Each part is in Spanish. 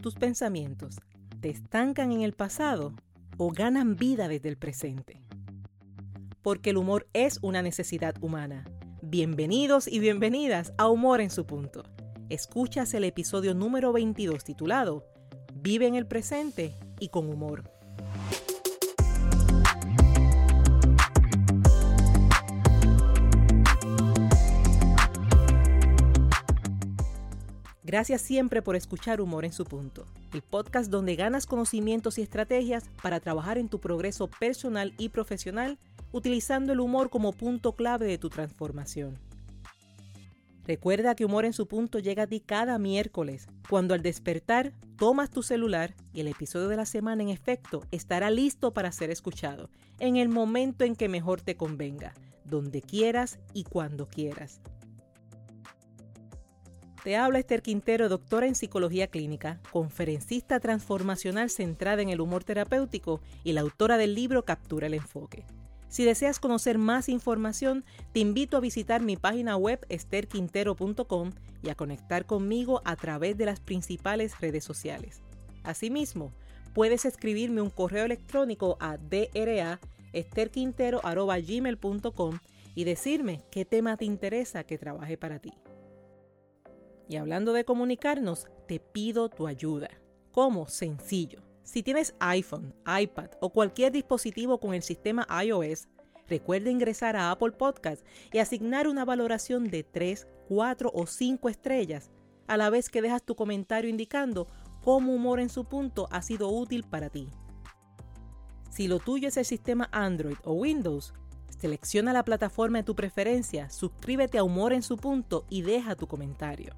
¿Tus pensamientos te estancan en el pasado o ganan vida desde el presente? Porque el humor es una necesidad humana. Bienvenidos y bienvenidas a Humor en su punto. Escuchas el episodio número 22 titulado Vive en el presente y con humor. Gracias siempre por escuchar Humor en su punto, el podcast donde ganas conocimientos y estrategias para trabajar en tu progreso personal y profesional utilizando el humor como punto clave de tu transformación. Recuerda que Humor en su punto llega a ti cada miércoles, cuando al despertar tomas tu celular y el episodio de la semana en efecto estará listo para ser escuchado, en el momento en que mejor te convenga, donde quieras y cuando quieras. Te habla Esther Quintero, doctora en psicología clínica, conferencista transformacional centrada en el humor terapéutico y la autora del libro Captura el Enfoque. Si deseas conocer más información, te invito a visitar mi página web esterquintero.com y a conectar conmigo a través de las principales redes sociales. Asimismo, puedes escribirme un correo electrónico a dra.esterquintero.gmail.com y decirme qué tema te interesa que trabaje para ti. Y hablando de comunicarnos, te pido tu ayuda. ¿Cómo? Sencillo. Si tienes iPhone, iPad o cualquier dispositivo con el sistema iOS, recuerda ingresar a Apple Podcast y asignar una valoración de 3, 4 o 5 estrellas, a la vez que dejas tu comentario indicando cómo humor en su punto ha sido útil para ti. Si lo tuyo es el sistema Android o Windows, selecciona la plataforma de tu preferencia, suscríbete a Humor en su punto y deja tu comentario.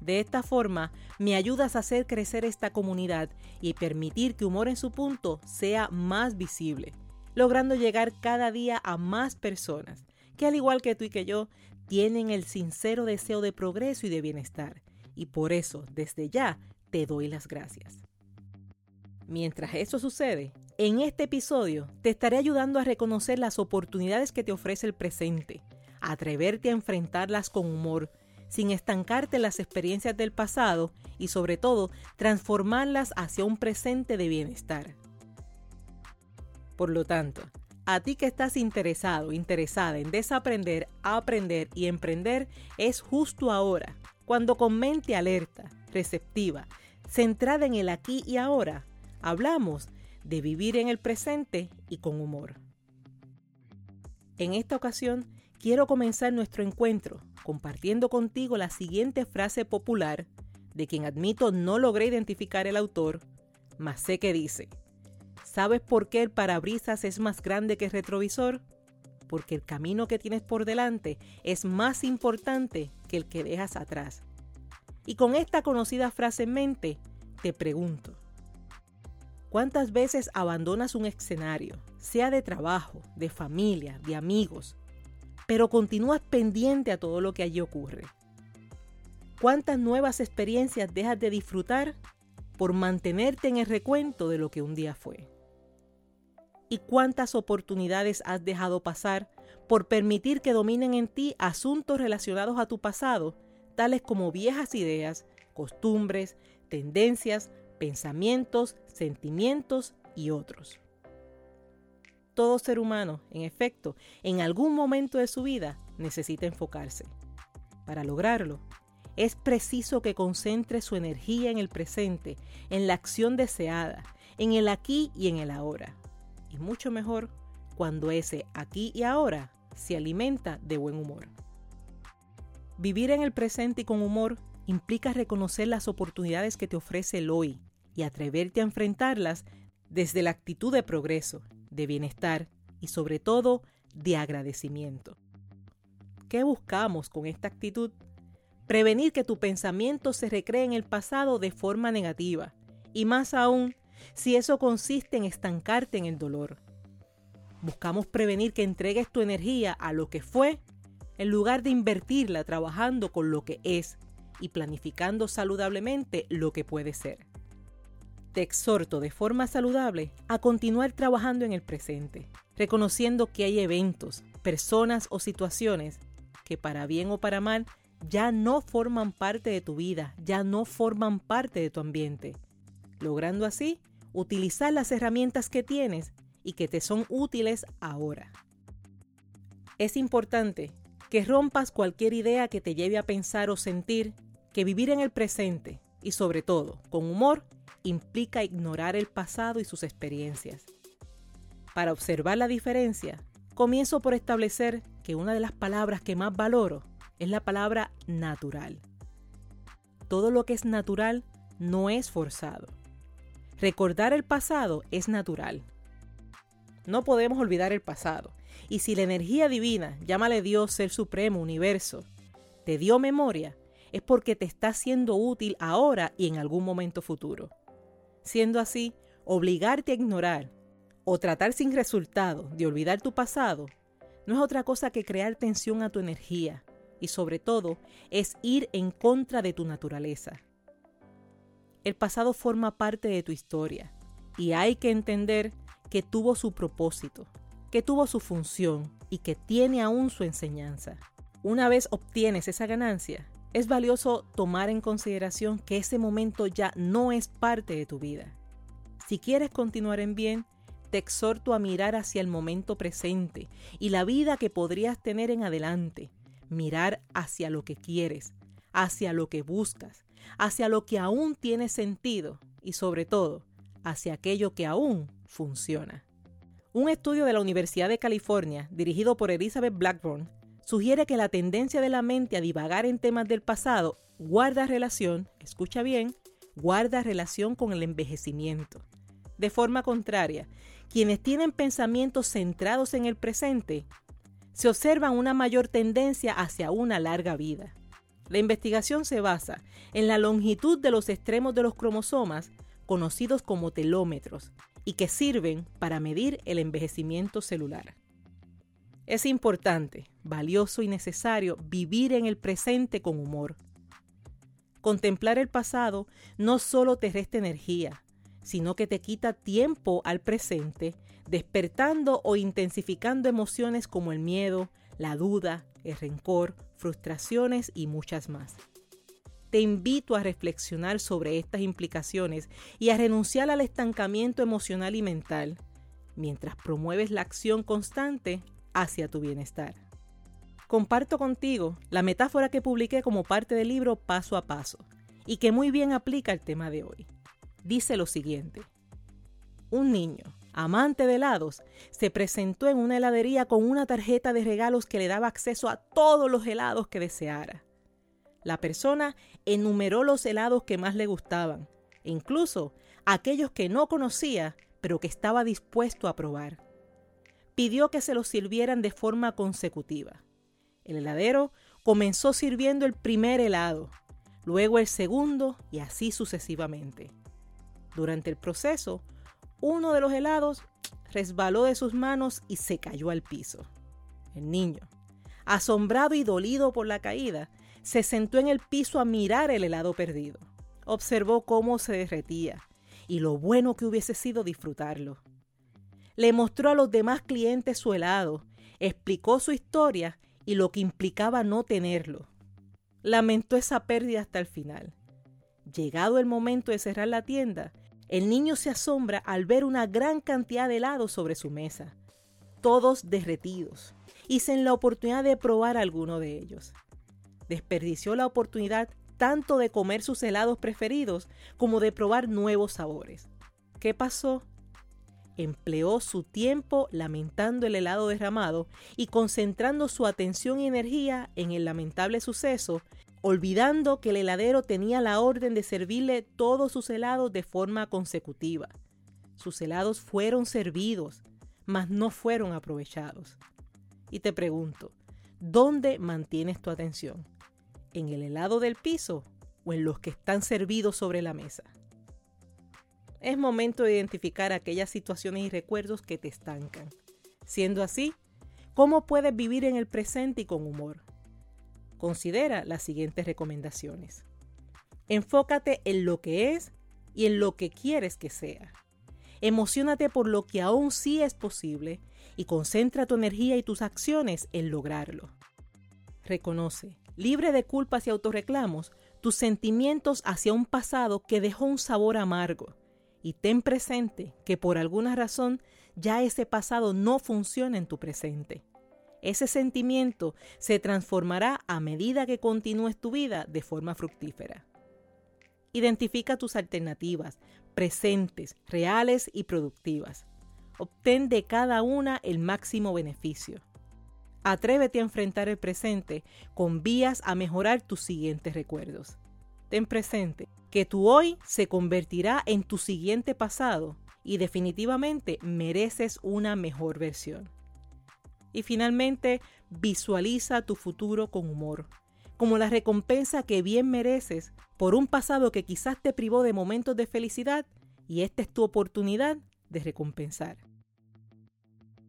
De esta forma, me ayudas a hacer crecer esta comunidad y permitir que Humor en su punto sea más visible, logrando llegar cada día a más personas que al igual que tú y que yo, tienen el sincero deseo de progreso y de bienestar. Y por eso, desde ya, te doy las gracias. Mientras eso sucede, en este episodio te estaré ayudando a reconocer las oportunidades que te ofrece el presente, atreverte a enfrentarlas con humor, sin estancarte las experiencias del pasado y sobre todo transformarlas hacia un presente de bienestar. Por lo tanto, a ti que estás interesado, interesada en desaprender, aprender y emprender, es justo ahora, cuando con mente alerta, receptiva, centrada en el aquí y ahora, hablamos de vivir en el presente y con humor. En esta ocasión, quiero comenzar nuestro encuentro compartiendo contigo la siguiente frase popular, de quien admito no logré identificar el autor, mas sé que dice, ¿sabes por qué el parabrisas es más grande que el retrovisor? Porque el camino que tienes por delante es más importante que el que dejas atrás. Y con esta conocida frase en mente, te pregunto, ¿cuántas veces abandonas un escenario, sea de trabajo, de familia, de amigos, pero continúas pendiente a todo lo que allí ocurre. ¿Cuántas nuevas experiencias dejas de disfrutar por mantenerte en el recuento de lo que un día fue? ¿Y cuántas oportunidades has dejado pasar por permitir que dominen en ti asuntos relacionados a tu pasado, tales como viejas ideas, costumbres, tendencias, pensamientos, sentimientos y otros? Todo ser humano, en efecto, en algún momento de su vida necesita enfocarse. Para lograrlo, es preciso que concentre su energía en el presente, en la acción deseada, en el aquí y en el ahora. Y mucho mejor cuando ese aquí y ahora se alimenta de buen humor. Vivir en el presente y con humor implica reconocer las oportunidades que te ofrece el hoy y atreverte a enfrentarlas desde la actitud de progreso, de bienestar y sobre todo de agradecimiento. ¿Qué buscamos con esta actitud? Prevenir que tu pensamiento se recree en el pasado de forma negativa y más aún si eso consiste en estancarte en el dolor. Buscamos prevenir que entregues tu energía a lo que fue en lugar de invertirla trabajando con lo que es y planificando saludablemente lo que puede ser te exhorto de forma saludable a continuar trabajando en el presente, reconociendo que hay eventos, personas o situaciones que para bien o para mal ya no forman parte de tu vida, ya no forman parte de tu ambiente, logrando así utilizar las herramientas que tienes y que te son útiles ahora. Es importante que rompas cualquier idea que te lleve a pensar o sentir que vivir en el presente y sobre todo con humor implica ignorar el pasado y sus experiencias. Para observar la diferencia, comienzo por establecer que una de las palabras que más valoro es la palabra natural. Todo lo que es natural no es forzado. Recordar el pasado es natural. No podemos olvidar el pasado. Y si la energía divina, llámale Dios, Ser Supremo, Universo, te dio memoria, es porque te está siendo útil ahora y en algún momento futuro. Siendo así, obligarte a ignorar o tratar sin resultado de olvidar tu pasado no es otra cosa que crear tensión a tu energía y sobre todo es ir en contra de tu naturaleza. El pasado forma parte de tu historia y hay que entender que tuvo su propósito, que tuvo su función y que tiene aún su enseñanza. Una vez obtienes esa ganancia, es valioso tomar en consideración que ese momento ya no es parte de tu vida. Si quieres continuar en bien, te exhorto a mirar hacia el momento presente y la vida que podrías tener en adelante, mirar hacia lo que quieres, hacia lo que buscas, hacia lo que aún tiene sentido y sobre todo hacia aquello que aún funciona. Un estudio de la Universidad de California, dirigido por Elizabeth Blackburn, sugiere que la tendencia de la mente a divagar en temas del pasado guarda relación, escucha bien, guarda relación con el envejecimiento. De forma contraria, quienes tienen pensamientos centrados en el presente se observa una mayor tendencia hacia una larga vida. La investigación se basa en la longitud de los extremos de los cromosomas, conocidos como telómetros, y que sirven para medir el envejecimiento celular. Es importante, valioso y necesario vivir en el presente con humor. Contemplar el pasado no solo te resta energía, sino que te quita tiempo al presente, despertando o intensificando emociones como el miedo, la duda, el rencor, frustraciones y muchas más. Te invito a reflexionar sobre estas implicaciones y a renunciar al estancamiento emocional y mental, mientras promueves la acción constante hacia tu bienestar. Comparto contigo la metáfora que publiqué como parte del libro Paso a Paso y que muy bien aplica al tema de hoy dice lo siguiente. Un niño, amante de helados, se presentó en una heladería con una tarjeta de regalos que le daba acceso a todos los helados que deseara. La persona enumeró los helados que más le gustaban, e incluso aquellos que no conocía, pero que estaba dispuesto a probar. Pidió que se los sirvieran de forma consecutiva. El heladero comenzó sirviendo el primer helado, luego el segundo y así sucesivamente. Durante el proceso, uno de los helados resbaló de sus manos y se cayó al piso. El niño, asombrado y dolido por la caída, se sentó en el piso a mirar el helado perdido. Observó cómo se derretía y lo bueno que hubiese sido disfrutarlo. Le mostró a los demás clientes su helado, explicó su historia y lo que implicaba no tenerlo. Lamentó esa pérdida hasta el final. Llegado el momento de cerrar la tienda, el niño se asombra al ver una gran cantidad de helados sobre su mesa, todos derretidos, y sin la oportunidad de probar alguno de ellos. Desperdició la oportunidad tanto de comer sus helados preferidos como de probar nuevos sabores. ¿Qué pasó? Empleó su tiempo lamentando el helado derramado y concentrando su atención y energía en el lamentable suceso olvidando que el heladero tenía la orden de servirle todos sus helados de forma consecutiva. Sus helados fueron servidos, mas no fueron aprovechados. Y te pregunto, ¿dónde mantienes tu atención? ¿En el helado del piso o en los que están servidos sobre la mesa? Es momento de identificar aquellas situaciones y recuerdos que te estancan. Siendo así, ¿cómo puedes vivir en el presente y con humor? Considera las siguientes recomendaciones. Enfócate en lo que es y en lo que quieres que sea. Emocionate por lo que aún sí es posible y concentra tu energía y tus acciones en lograrlo. Reconoce, libre de culpas y autorreclamos, tus sentimientos hacia un pasado que dejó un sabor amargo y ten presente que por alguna razón ya ese pasado no funciona en tu presente. Ese sentimiento se transformará a medida que continúes tu vida de forma fructífera. Identifica tus alternativas, presentes, reales y productivas. Obtén de cada una el máximo beneficio. Atrévete a enfrentar el presente con vías a mejorar tus siguientes recuerdos. Ten presente que tu hoy se convertirá en tu siguiente pasado y definitivamente mereces una mejor versión. Y finalmente, visualiza tu futuro con humor, como la recompensa que bien mereces por un pasado que quizás te privó de momentos de felicidad y esta es tu oportunidad de recompensar.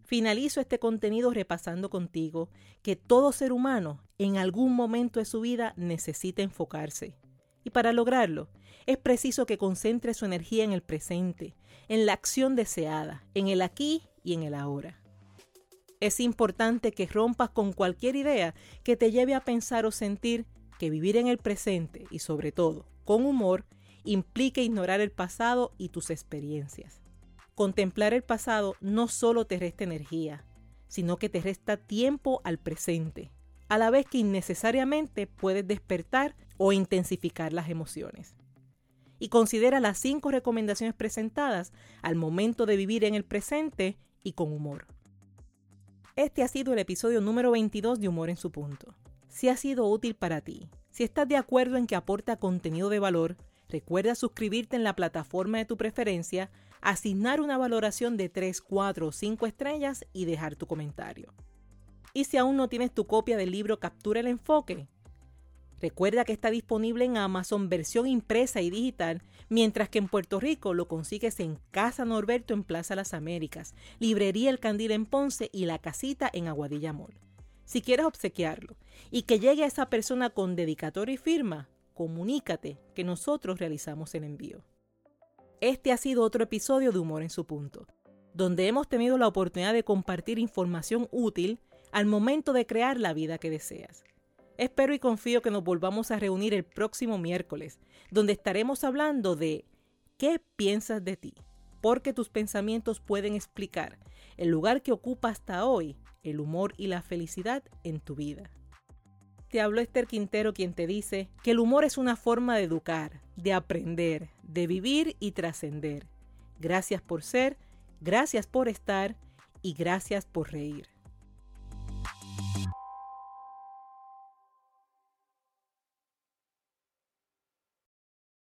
Finalizo este contenido repasando contigo que todo ser humano en algún momento de su vida necesita enfocarse. Y para lograrlo, es preciso que concentre su energía en el presente, en la acción deseada, en el aquí y en el ahora. Es importante que rompas con cualquier idea que te lleve a pensar o sentir que vivir en el presente y sobre todo con humor implica ignorar el pasado y tus experiencias. Contemplar el pasado no solo te resta energía, sino que te resta tiempo al presente, a la vez que innecesariamente puedes despertar o intensificar las emociones. Y considera las cinco recomendaciones presentadas al momento de vivir en el presente y con humor. Este ha sido el episodio número 22 de Humor en su punto. Si ha sido útil para ti, si estás de acuerdo en que aporta contenido de valor, recuerda suscribirte en la plataforma de tu preferencia asignar una valoración de 3, 4 o 5 estrellas y dejar tu comentario. Y si aún no tienes tu copia del libro Captura el Enfoque, recuerda que está disponible en Amazon versión impresa y digital, mientras que en Puerto Rico lo consigues en Casa Norberto en Plaza Las Américas, Librería El Candil en Ponce y La Casita en Aguadilla Mall. Si quieres obsequiarlo y que llegue a esa persona con dedicatoria y firma, comunícate que nosotros realizamos el envío. Este ha sido otro episodio de Humor en su punto, donde hemos tenido la oportunidad de compartir información útil al momento de crear la vida que deseas. Espero y confío que nos volvamos a reunir el próximo miércoles, donde estaremos hablando de ¿qué piensas de ti? Porque tus pensamientos pueden explicar el lugar que ocupa hasta hoy el humor y la felicidad en tu vida. Te habló Esther Quintero quien te dice que el humor es una forma de educar, de aprender, de vivir y trascender. Gracias por ser, gracias por estar y gracias por reír.